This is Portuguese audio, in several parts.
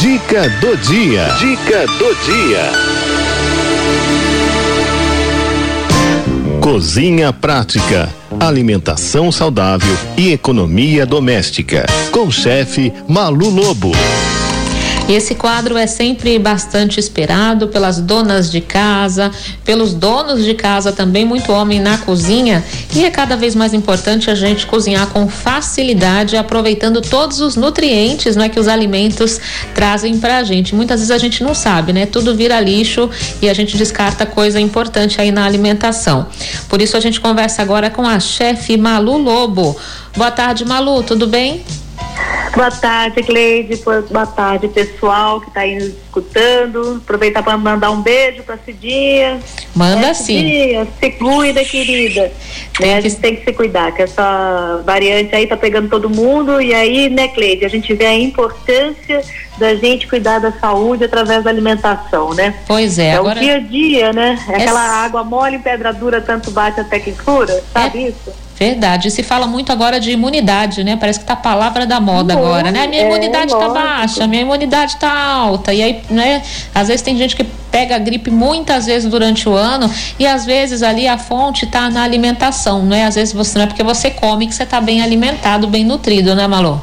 Dica do dia. Dica do dia. Cozinha prática, alimentação saudável e economia doméstica. Com o chefe Malu Lobo. Esse quadro é sempre bastante esperado pelas donas de casa, pelos donos de casa também, muito homem na cozinha. E é cada vez mais importante a gente cozinhar com facilidade, aproveitando todos os nutrientes né, que os alimentos trazem pra gente. Muitas vezes a gente não sabe, né? Tudo vira lixo e a gente descarta coisa importante aí na alimentação. Por isso a gente conversa agora com a chefe Malu Lobo. Boa tarde, Malu, tudo bem? Boa tarde, Cleide. Boa tarde, pessoal que está aí nos escutando. Aproveitar para mandar um beijo para Cidinha. Manda é, sim. Cidinha, se cuida, querida. Né? A gente tem que se cuidar, que essa variante aí tá pegando todo mundo. E aí, né, Cleide, a gente vê a importância da gente cuidar da saúde através da alimentação, né? Pois é. É agora... o dia a dia, né? É aquela água mole em pedra dura, tanto bate até que cura, sabe é. isso? Verdade. Se fala muito agora de imunidade, né? Parece que tá a palavra da moda Bom, agora, né? Minha é, imunidade tá baixa, minha imunidade tá alta. E aí, né? Às vezes tem gente que pega a gripe muitas vezes durante o ano e às vezes ali a fonte tá na alimentação, né? Às vezes você não é porque você come que você tá bem alimentado, bem nutrido, né, Malu?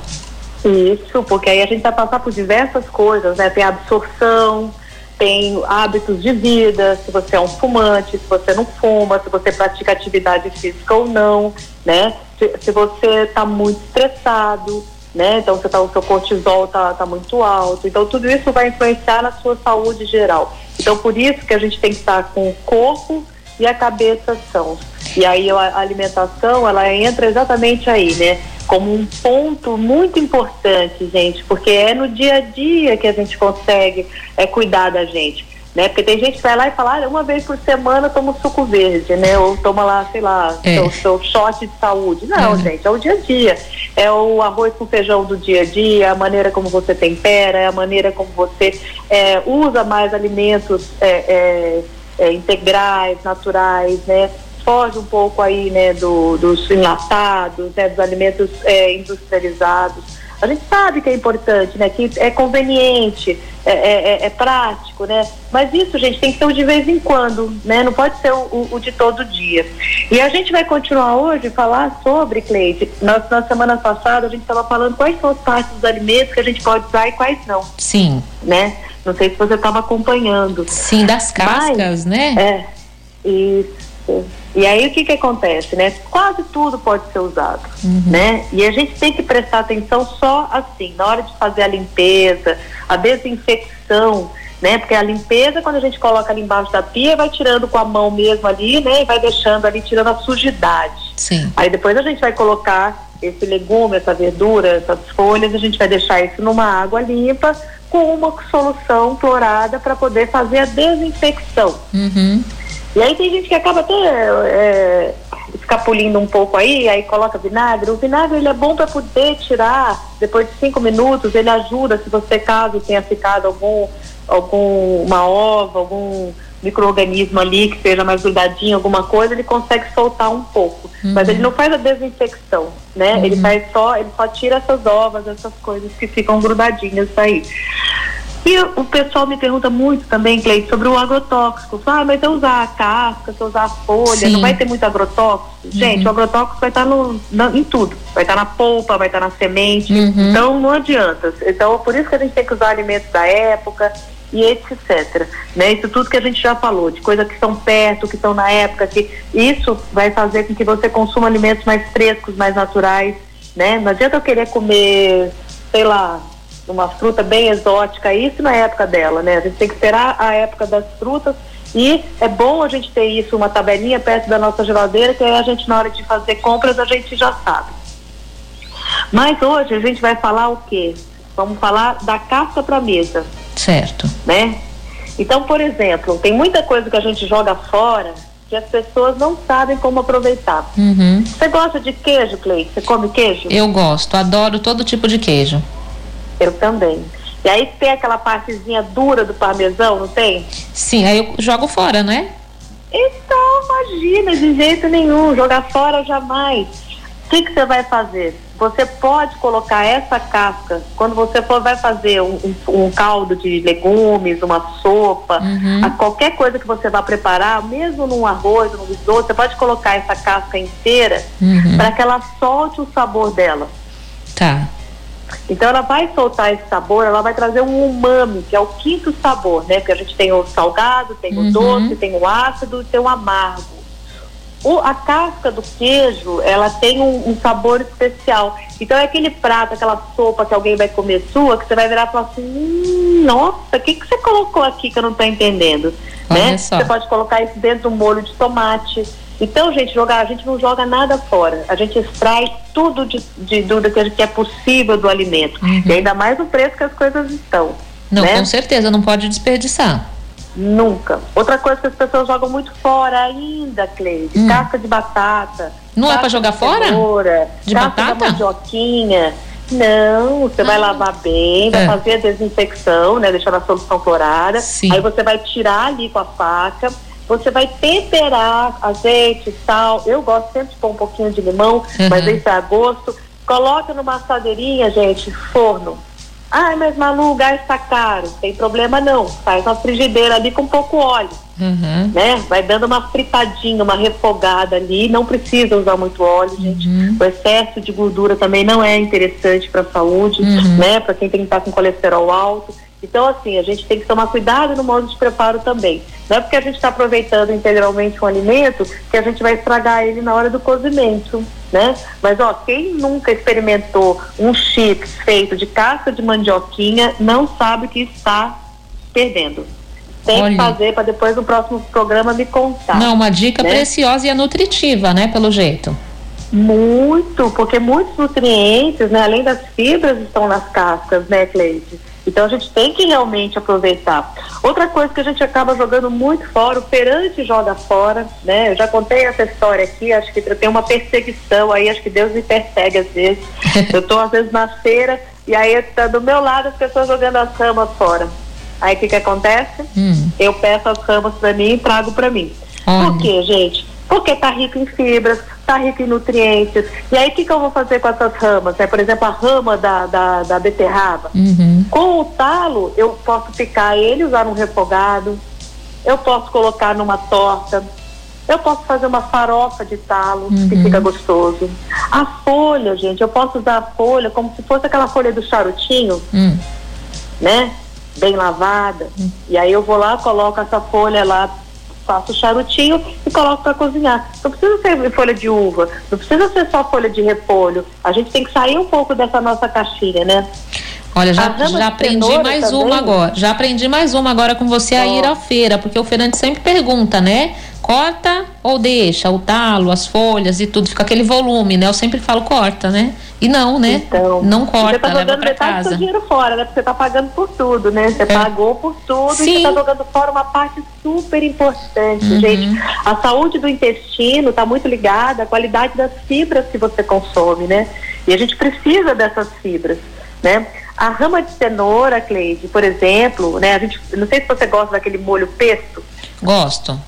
Isso, porque aí a gente vai passar por diversas coisas, né? Tem absorção, tem hábitos de vida, se você é um fumante, se você não fuma, se você pratica atividade física ou não, né? Se, se você está muito estressado, né? Então você tá, o seu cortisol tá, tá muito alto. Então tudo isso vai influenciar na sua saúde geral. Então por isso que a gente tem que estar com o corpo e a cabeça são. E aí a alimentação, ela entra exatamente aí, né? Como um ponto muito importante, gente, porque é no dia a dia que a gente consegue é, cuidar da gente. Né? Porque tem gente que vai lá e fala, ah, uma vez por semana toma suco verde, né? Ou toma lá, sei lá, é. seu, seu shot de saúde. Não, uhum. gente, é o dia a dia. É o arroz com feijão do dia a dia, a maneira como você tempera, é a maneira como você é, usa mais alimentos é, é, integrais, naturais, né? foge um pouco aí, né, do, dos enlatados, né, dos alimentos é, industrializados. A gente sabe que é importante, né, que é conveniente, é, é, é, é prático, né, mas isso, gente, tem que ser o de vez em quando, né, não pode ser o, o, o de todo dia. E a gente vai continuar hoje falar sobre, Cleide, na, na semana passada a gente estava falando quais são as partes dos alimentos que a gente pode usar e quais não. Sim. Né? Não sei se você estava acompanhando. Sim, das cascas, mas, né? É, isso. E aí o que que acontece, né? Quase tudo pode ser usado, uhum. né? E a gente tem que prestar atenção só assim, na hora de fazer a limpeza, a desinfecção, né? Porque a limpeza, quando a gente coloca ali embaixo da pia, vai tirando com a mão mesmo ali, né? E vai deixando ali, tirando a sujidade. Sim. Aí depois a gente vai colocar esse legume, essa verdura, essas folhas, a gente vai deixar isso numa água limpa com uma solução clorada para poder fazer a desinfecção. Uhum. E aí tem gente que acaba até é, escapulindo um pouco aí, aí coloca vinagre. O vinagre ele é bom para poder tirar, depois de cinco minutos, ele ajuda se você caso tenha ficado algum, alguma ova, algum microorganismo ali que seja mais grudadinho, alguma coisa, ele consegue soltar um pouco. Uhum. Mas ele não faz a desinfecção, né? Uhum. Ele faz só, ele só tira essas ovas, essas coisas que ficam grudadinhas aí. E o pessoal me pergunta muito também, Cleide, sobre o agrotóxico. Ah, mas eu usar a casca, se eu usar a folha, Sim. não vai ter muito agrotóxico? Uhum. Gente, o agrotóxico vai estar no, em tudo. Vai estar na polpa, vai estar na semente. Uhum. Então não adianta. Então, por isso que a gente tem que usar alimentos da época e etc. Né? Isso tudo que a gente já falou, de coisas que estão perto, que estão na época, que isso vai fazer com que você consuma alimentos mais frescos, mais naturais. Né? Não adianta eu querer comer, sei lá, uma fruta bem exótica, isso na época dela, né? A gente tem que esperar a época das frutas e é bom a gente ter isso, uma tabelinha perto da nossa geladeira, que aí a gente, na hora de fazer compras, a gente já sabe. Mas hoje a gente vai falar o quê? Vamos falar da casca para mesa. Certo. Né? Então, por exemplo, tem muita coisa que a gente joga fora que as pessoas não sabem como aproveitar. Uhum. Você gosta de queijo, Cleide? Você come queijo? Eu gosto, adoro todo tipo de queijo. Eu também. E aí tem aquela partezinha dura do parmesão, não tem? Sim, aí eu jogo fora, né? Então, imagina, de jeito nenhum, jogar fora jamais. O que, que você vai fazer? Você pode colocar essa casca, quando você for vai fazer um, um, caldo de legumes, uma sopa, uhum. qualquer coisa que você vá preparar, mesmo num arroz, num risoto, você pode colocar essa casca inteira uhum. para que ela solte o sabor dela. Tá. Então ela vai soltar esse sabor, ela vai trazer um umami, que é o quinto sabor, né? Porque a gente tem o salgado, tem uhum. o doce, tem o ácido e tem o amargo. O, a casca do queijo, ela tem um, um, sabor especial. Então é aquele prato, aquela sopa que alguém vai comer sua, que você vai virar e falar assim, hum, nossa, o que, que você colocou aqui que eu não estou entendendo? né? Você pode colocar isso dentro do molho de tomate. Então, gente, jogar, a gente não joga nada fora. A gente extrai tudo de, de, do que é possível do alimento. Uhum. E ainda mais o preço que as coisas estão. Não, né? com certeza, não pode desperdiçar. Nunca. Outra coisa que as pessoas jogam muito fora ainda, Cleide, hum. casca de batata. Não é para jogar de fora? Cenoura, de batata? De mandioquinha. Não, você ah. vai lavar bem, vai é. fazer a desinfecção, né? Deixar na solução clorada. Sim. Aí você vai tirar ali com a faca. Você vai temperar azeite, sal. Eu gosto sempre de pôr um pouquinho de limão, uhum. mas isso é a gosto. Coloca numa assadeirinha, gente, forno Ai, mas Malu, o gás está caro. Tem problema não. Faz uma frigideira ali com pouco óleo. Uhum. Né? Vai dando uma fritadinha, uma refogada ali. Não precisa usar muito óleo, gente. Uhum. O excesso de gordura também não é interessante para a saúde, uhum. né? Para quem tem que estar com colesterol alto. Então, assim, a gente tem que tomar cuidado no modo de preparo também. Não é porque a gente está aproveitando integralmente um alimento que a gente vai estragar ele na hora do cozimento, né? Mas, ó, quem nunca experimentou um chips feito de casca de mandioquinha não sabe o que está perdendo. Tem Olha. que fazer para depois no próximo programa me contar. Não, uma dica né? preciosa e é nutritiva, né, pelo jeito. Muito, porque muitos nutrientes, né, além das fibras, estão nas cascas, né, Cleide? Então a gente tem que realmente aproveitar. Outra coisa que a gente acaba jogando muito fora, o perante joga fora, né? Eu já contei essa história aqui, acho que tem uma perseguição aí, acho que Deus me persegue às vezes. Eu estou às vezes na feira e aí está do meu lado as pessoas jogando as ramas fora. Aí o que que acontece? Hum. Eu peço as ramas para mim e trago para mim. Por quê, gente? Porque tá rico em fibras, tá rico em nutrientes. E aí, o que, que eu vou fazer com essas ramas? É, por exemplo, a rama da, da, da beterraba. Uhum. Com o talo, eu posso picar ele, usar um refogado. Eu posso colocar numa torta. Eu posso fazer uma farofa de talo, uhum. que fica gostoso. A folha, gente, eu posso usar a folha como se fosse aquela folha do charutinho, uhum. né? Bem lavada. Hum. E aí eu vou lá, coloco essa folha lá faço o charutinho e coloco para cozinhar. Não precisa ser folha de uva, não precisa ser só folha de repolho. A gente tem que sair um pouco dessa nossa caixinha, né? Olha, já, já aprendi mais também. uma agora. Já aprendi mais uma agora com você oh. a ir à feira, porque o feirante sempre pergunta, né? Corta ou deixa o talo, as folhas e tudo, fica aquele volume, né? Eu sempre falo corta, né? E não, né? Então, não corta, você tá jogando metade do seu dinheiro fora, né? Porque você tá pagando por tudo, né? Você é. pagou por tudo Sim. e você tá jogando fora uma parte super importante, uhum. gente. A saúde do intestino tá muito ligada à qualidade das fibras que você consome, né? E a gente precisa dessas fibras, né? A rama de cenoura, Cleide, por exemplo, né? A gente, não sei se você gosta daquele molho pesto. Gosto.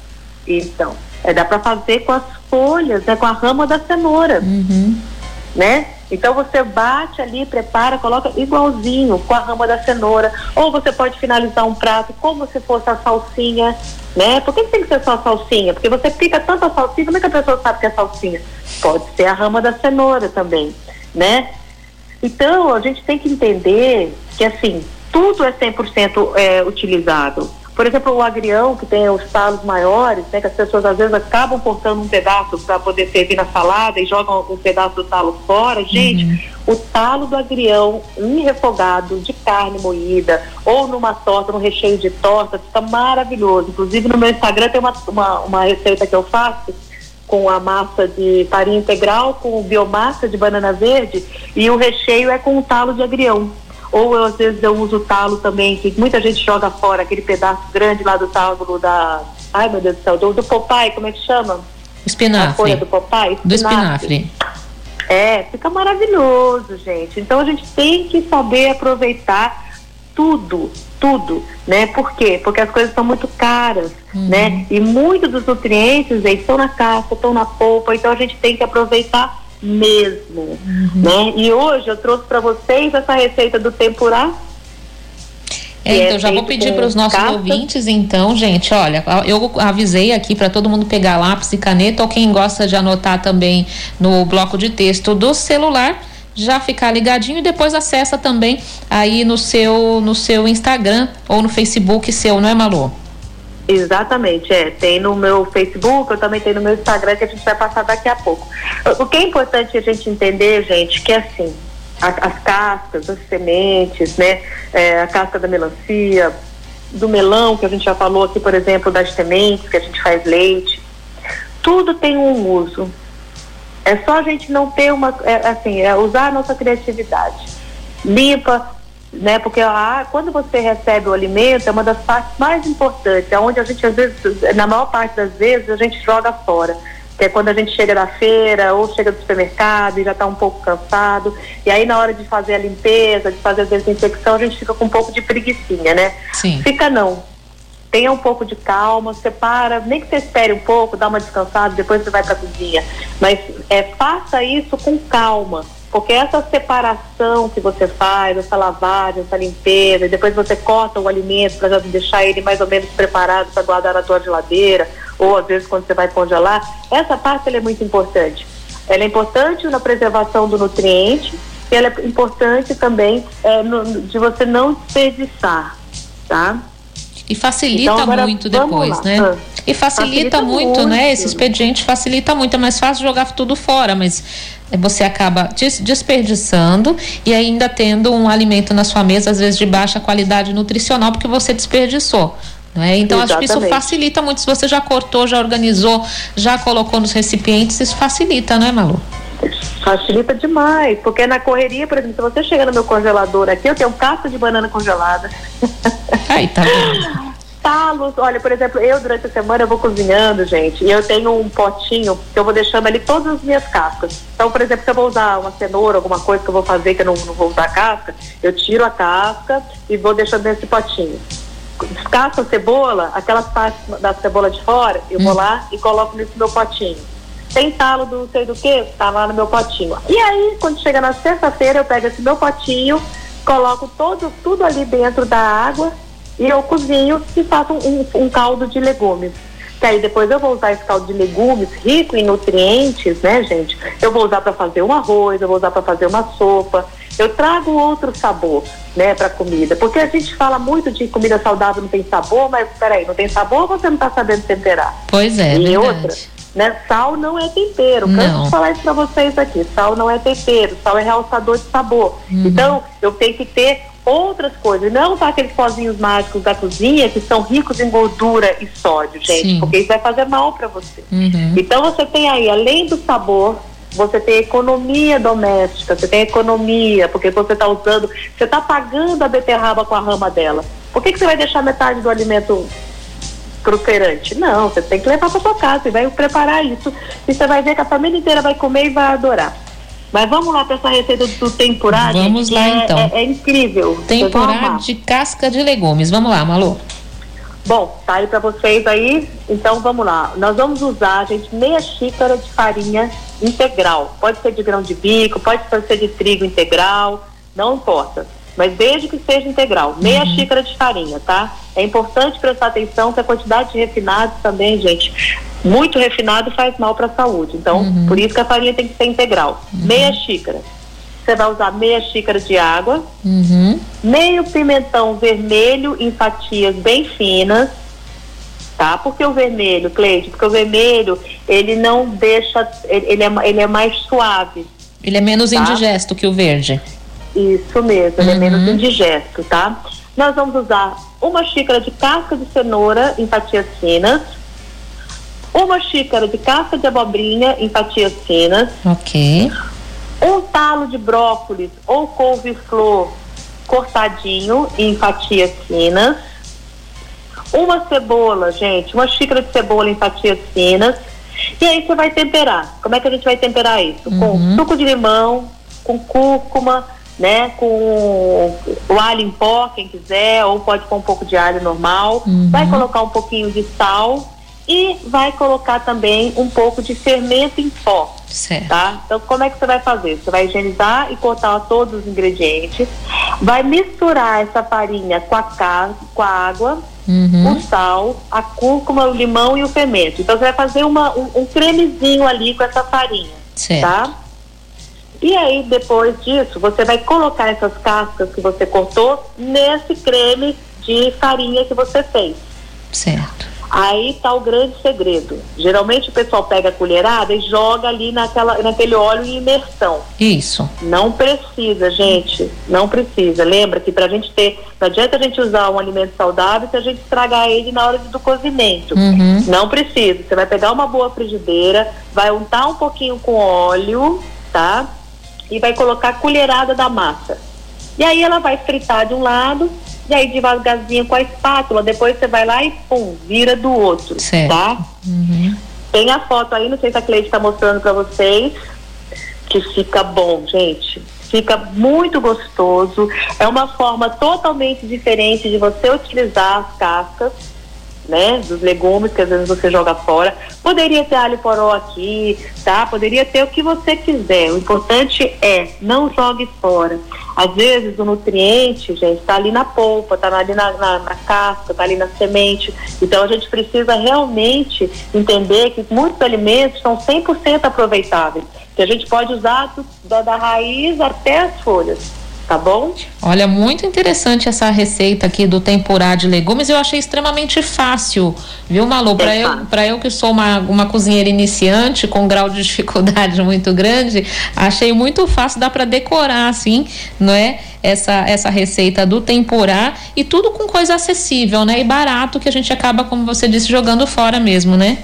Então, é, dá para fazer com as folhas, né, com a rama da cenoura, uhum. né? Então você bate ali, prepara, coloca igualzinho com a rama da cenoura. Ou você pode finalizar um prato como se fosse a salsinha, né? Por que tem que ser só a salsinha? Porque você pica tanto a salsinha, como é que a pessoa sabe que é salsinha? Pode ser a rama da cenoura também, né? Então a gente tem que entender que assim, tudo é 100% é, utilizado. Por exemplo, o agrião, que tem os talos maiores, né, que as pessoas às vezes acabam cortando um pedaço para poder servir na salada e jogam um pedaço do talo fora. Gente, uhum. o talo do agrião, um refogado de carne moída ou numa torta, num recheio de torta, fica maravilhoso. Inclusive no meu Instagram tem uma, uma, uma receita que eu faço com a massa de farinha integral, com biomassa de banana verde e o recheio é com o talo de agrião. Ou eu, às vezes eu uso o talo também, que muita gente joga fora, aquele pedaço grande lá do talo da. Ai meu Deus do céu, do, do Popeye, como é que chama? Espinafre. A folha do Popeye? Espinafre. Do espinafre. É, fica maravilhoso, gente. Então a gente tem que saber aproveitar tudo, tudo, né? Por quê? Porque as coisas são muito caras, uhum. né? E muitos dos nutrientes aí estão na casca, estão na polpa, então a gente tem que aproveitar mesmo, uhum. né? E hoje eu trouxe para vocês essa receita do tempurá. É, então é já vou pedir para os nossos ouvintes, então, gente, olha, eu avisei aqui para todo mundo pegar lápis e caneta ou quem gosta de anotar também no bloco de texto do celular já ficar ligadinho e depois acessa também aí no seu no seu Instagram ou no Facebook seu, não é Malu? Exatamente, é. Tem no meu Facebook, eu também tenho no meu Instagram, que a gente vai passar daqui a pouco. O que é importante a gente entender, gente, que é assim, a, as cascas, as sementes, né? É, a casca da melancia, do melão, que a gente já falou aqui, por exemplo, das sementes, que a gente faz leite. Tudo tem um uso. É só a gente não ter uma, é, assim, é usar a nossa criatividade. Limpa, né? Porque a, quando você recebe o alimento é uma das partes mais importantes, é onde a gente às vezes, na maior parte das vezes, a gente joga fora. Que é quando a gente chega da feira ou chega do supermercado e já está um pouco cansado. E aí na hora de fazer a limpeza, de fazer a desinfecção, a gente fica com um pouco de preguiçinha, né? Sim. Fica não. Tenha um pouco de calma, separa, nem que você espere um pouco, dá uma descansada, depois você vai para a cozinha. Mas é, faça isso com calma porque essa separação que você faz, essa lavagem, essa limpeza, e depois você corta o alimento para já deixar ele mais ou menos preparado para guardar na tua geladeira, ou às vezes quando você vai congelar, essa parte é muito importante. Ela é importante na preservação do nutriente, e ela é importante também é, no, de você não desperdiçar, tá? E facilita então, agora, muito depois, né? Ah, e facilita, facilita muito, muito, né? Esse expediente facilita muito, é mais fácil jogar tudo fora, mas você acaba desperdiçando e ainda tendo um alimento na sua mesa, às vezes de baixa qualidade nutricional, porque você desperdiçou. Né? Então, Exatamente. acho que isso facilita muito. Se você já cortou, já organizou, já colocou nos recipientes, isso facilita, não é, Malu? Facilita demais, porque na correria, por exemplo, se você chega no meu congelador aqui, eu tenho um casco de banana congelada. Aí, tá vendo? talos. Olha, por exemplo, eu durante a semana eu vou cozinhando, gente, e eu tenho um potinho que eu vou deixando ali todas as minhas cascas. Então, por exemplo, se eu vou usar uma cenoura, alguma coisa que eu vou fazer que eu não, não vou usar casca, eu tiro a casca e vou deixando nesse potinho. Descasco a cebola, aquelas partes da cebola de fora, eu hum. vou lá e coloco nesse meu potinho. Tem talo do não sei do que, tá lá no meu potinho. E aí, quando chega na sexta-feira, eu pego esse meu potinho, coloco todo, tudo ali dentro da água e eu cozinho e faço um, um caldo de legumes. Que aí depois eu vou usar esse caldo de legumes rico em nutrientes, né, gente? Eu vou usar para fazer um arroz, eu vou usar para fazer uma sopa. Eu trago outro sabor, né, para comida. Porque a gente fala muito de comida saudável não tem sabor, mas peraí, não tem sabor ou você não está sabendo temperar? Pois é, e verdade. outra, né? Sal não é tempero. Canso de falar isso para vocês aqui. Sal não é tempero, sal é realçador de sabor. Uhum. Então, eu tenho que ter outras coisas, não só aqueles pozinhos mágicos da cozinha que são ricos em gordura e sódio, gente, Sim. porque isso vai fazer mal para você. Uhum. Então você tem aí, além do sabor, você tem economia doméstica, você tem economia, porque você está usando, você está pagando a beterraba com a rama dela. Por que, que você vai deixar metade do alimento pro feirante? Não, você tem que levar para sua casa e vai preparar isso. E você vai ver que a família inteira vai comer e vai adorar. Mas vamos lá para essa receita do tempurá. Vamos lá é, então. É, é incrível. Tempurá de casca de legumes. Vamos lá, Malu. Bom, tá aí para vocês aí. Então vamos lá. Nós vamos usar, gente, meia xícara de farinha integral. Pode ser de grão de bico, pode ser de trigo integral, não importa. Mas desde que seja integral. Meia uhum. xícara de farinha, tá? É importante prestar atenção que a quantidade de refinados também, gente, muito refinado faz mal para a saúde. Então, uhum. por isso que a farinha tem que ser integral. Uhum. Meia xícara. Você vai usar meia xícara de água, uhum. meio pimentão vermelho em fatias bem finas, tá? Porque o vermelho, Cleide? Porque o vermelho, ele não deixa, ele é, ele é mais suave. Ele é menos tá? indigesto que o verde. Isso mesmo, ele é menos uhum. indigesto, tá? Nós vamos usar uma xícara de casca de cenoura em fatias finas, uma xícara de casca de abobrinha em fatias finas. Ok. Um talo de brócolis ou couve-flor cortadinho em fatias finas. Uma cebola, gente, uma xícara de cebola em fatias finas. E aí você vai temperar. Como é que a gente vai temperar isso? Uhum. Com suco de limão, com cúrcuma, né? Com o alho em pó, quem quiser, ou pode pôr um pouco de alho normal. Uhum. Vai colocar um pouquinho de sal e vai colocar também um pouco de fermento em pó. Certo. Tá? Então, como é que você vai fazer? Você vai higienizar e cortar todos os ingredientes, vai misturar essa farinha com a, carne, com a água, uhum. o sal, a cúrcuma, o limão e o fermento. Então, você vai fazer uma, um, um cremezinho ali com essa farinha. Certo. Tá? E aí, depois disso, você vai colocar essas cascas que você cortou nesse creme de farinha que você fez. Certo. Aí está o grande segredo. Geralmente o pessoal pega a colherada e joga ali naquela, naquele óleo em imersão. Isso. Não precisa, gente. Não precisa. Lembra que para a gente ter. Não adianta a gente usar um alimento saudável se a gente estragar ele na hora do cozimento. Uhum. Não precisa. Você vai pegar uma boa frigideira, vai untar um pouquinho com óleo, tá? E vai colocar a colherada da massa. E aí ela vai fritar de um lado e aí devagarzinho com a espátula, depois você vai lá e pum, vira do outro, certo. tá? Uhum. Tem a foto aí, não sei se a Cleide está mostrando para vocês, que fica bom, gente. Fica muito gostoso. É uma forma totalmente diferente de você utilizar as cascas né, dos legumes que às vezes você joga fora. Poderia ter alho poró aqui, tá? Poderia ter o que você quiser. O importante é não jogue fora. Às vezes o nutriente, gente, está ali na polpa, está ali na, na, na casca, está ali na semente. Então a gente precisa realmente entender que muitos alimentos são 100% aproveitáveis, que a gente pode usar do, da, da raiz até as folhas tá bom? Olha, muito interessante essa receita aqui do tempurá de legumes. Eu achei extremamente fácil, viu, Malu? Para é eu, para eu que sou uma, uma cozinheira iniciante com um grau de dificuldade muito grande, achei muito fácil, dá para decorar assim, não é? Essa, essa receita do tempurá e tudo com coisa acessível, né? E barato que a gente acaba, como você disse, jogando fora mesmo, né?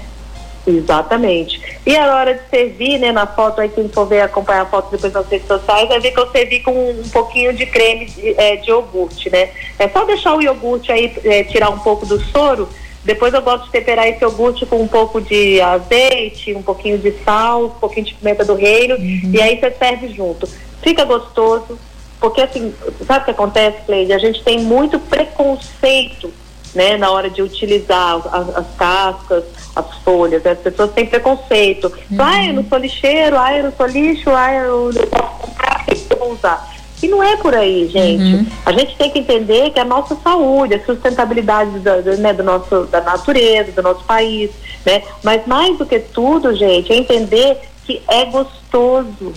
Exatamente. E a hora de servir, né, na foto aí, quem for ver, acompanhar a foto depois nas redes sociais, vai ver que eu servi com um, pouquinho de creme de, é, de, iogurte, né? É só deixar o iogurte aí, é, tirar um pouco do soro, depois eu gosto de temperar esse iogurte com um pouco de azeite, um pouquinho de sal, um pouquinho de pimenta do reino, uhum. e aí você serve junto. Fica gostoso, porque assim, sabe o que acontece, Cleide? A gente tem muito preconceito né, na hora de utilizar as, as cascas, as folhas. Né? As pessoas têm preconceito. Uhum. Ah, eu não sou lixeiro, ah, eu não sou lixo, ah, eu não posso comprar, eu vou usar. E não é por aí, gente. Uhum. A gente tem que entender que a nossa saúde, a sustentabilidade da, né, do nosso, da natureza, do nosso país, né? Mas mais do que tudo, gente, é entender que é gostoso,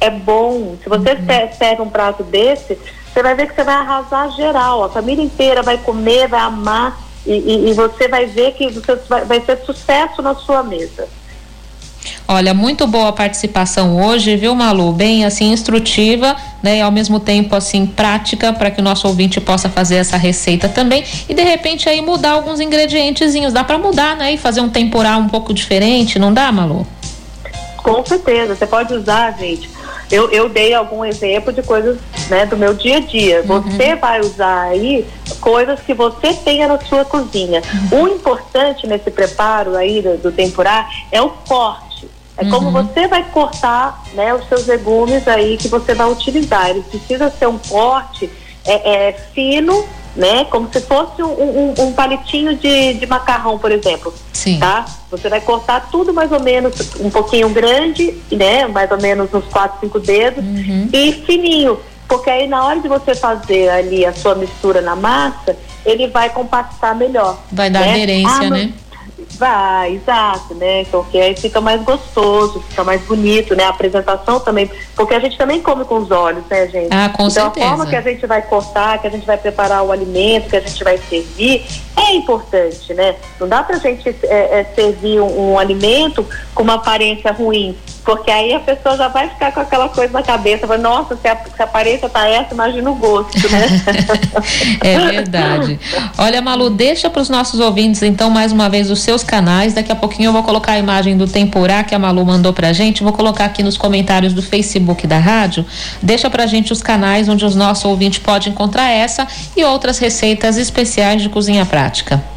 é bom. Se você uhum. serve um prato desse, você vai ver que você vai arrasar geral. A família inteira vai comer, vai amar e, e, e você vai ver que você vai, vai ser sucesso na sua mesa. Olha, muito boa a participação hoje, viu, Malu? Bem assim instrutiva, né? E ao mesmo tempo assim prática para que o nosso ouvinte possa fazer essa receita também e de repente aí mudar alguns ingredientezinhos. Dá para mudar, né? E fazer um temporal um pouco diferente, não dá, Malu? Com certeza, você pode usar, gente. Eu, eu dei algum exemplo de coisas né, do meu dia a dia. Uhum. Você vai usar aí coisas que você tenha na sua cozinha. Uhum. O importante nesse preparo aí do, do é o corte. É uhum. como você vai cortar né, os seus legumes aí que você vai utilizar. Ele precisa ser um corte é, é fino, né? Como se fosse um, um, um palitinho de, de macarrão, por exemplo. Sim. Tá? Você vai cortar tudo mais ou menos um pouquinho grande, né? Mais ou menos uns 4, 5 dedos uhum. e fininho. Porque aí na hora de você fazer ali a sua mistura na massa, ele vai compactar melhor. Vai dar né? aderência, ah, né? Vai, exato, né? Porque aí fica mais gostoso, fica mais bonito, né? A apresentação também, porque a gente também come com os olhos, né, gente? Ah, com então, certeza. a forma que a gente vai cortar, que a gente vai preparar o alimento, que a gente vai servir, é importante, né? Não dá pra gente é, é, servir um, um alimento com uma aparência ruim, porque aí a pessoa já vai ficar com aquela coisa na cabeça, vai, nossa, se a, se a aparência tá essa, imagina o gosto, né? é verdade. Olha, Malu, deixa para os nossos ouvintes, então, mais uma vez, os seus canais. Daqui a pouquinho eu vou colocar a imagem do Temporá que a Malu mandou pra gente. Vou colocar aqui nos comentários do Facebook da rádio. Deixa pra gente os canais onde os nossos ouvintes podem encontrar essa e outras receitas especiais de cozinha prática.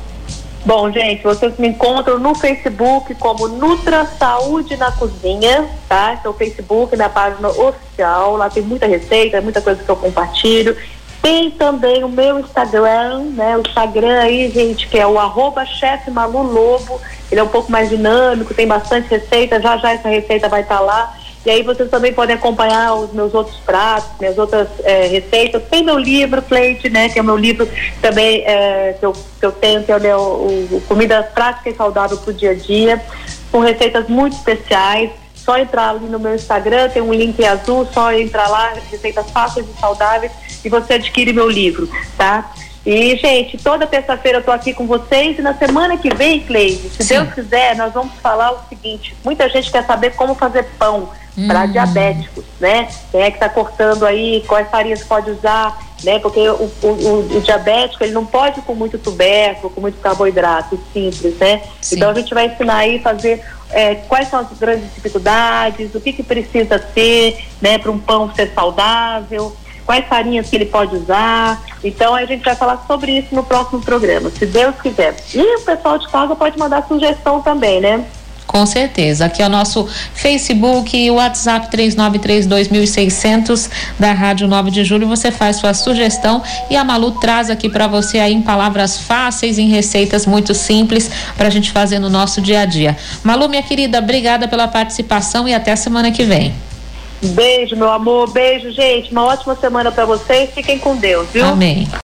Bom, gente, vocês me encontram no Facebook como Nutra Saúde na Cozinha, tá? Esse é o Facebook, minha página oficial. Lá tem muita receita, muita coisa que eu compartilho. Tem também o meu Instagram, né? O Instagram aí, gente, que é o arroba chefe Malu Lobo. Ele é um pouco mais dinâmico, tem bastante receita, já já essa receita vai estar tá lá. E aí vocês também podem acompanhar os meus outros pratos, minhas outras é, receitas. Tem meu livro, Plate, né? Que é o meu livro também é, que, eu, que eu tenho, que é o, o Comida Prática e Saudável para o Dia a Dia, com receitas muito especiais só entrar ali no meu Instagram, tem um link azul, só entrar lá, receitas fáceis e saudáveis, e você adquire meu livro, tá? E, gente, toda terça-feira eu tô aqui com vocês e na semana que vem, Cleide, se Sim. Deus quiser, nós vamos falar o seguinte: muita gente quer saber como fazer pão hum. para diabéticos, né? Quem é que está cortando aí, quais farinhas pode usar, né? Porque o, o, o, diabético, ele não pode com muito tubérculo, com muito carboidrato simples, né? Sim. Então a gente vai ensinar aí a fazer é, quais são as grandes dificuldades, o que, que precisa ter né, para um pão ser saudável, quais farinhas que ele pode usar. Então a gente vai falar sobre isso no próximo programa, se Deus quiser. E o pessoal de casa pode mandar sugestão também, né? Com certeza. Aqui é o nosso Facebook e o WhatsApp 3932.600 da Rádio 9 de Julho. Você faz sua sugestão e a Malu traz aqui para você aí em palavras fáceis, em receitas muito simples para a gente fazer no nosso dia a dia. Malu, minha querida, obrigada pela participação e até semana que vem. Beijo, meu amor. Beijo, gente. Uma ótima semana para vocês. Fiquem com Deus, viu? Amém.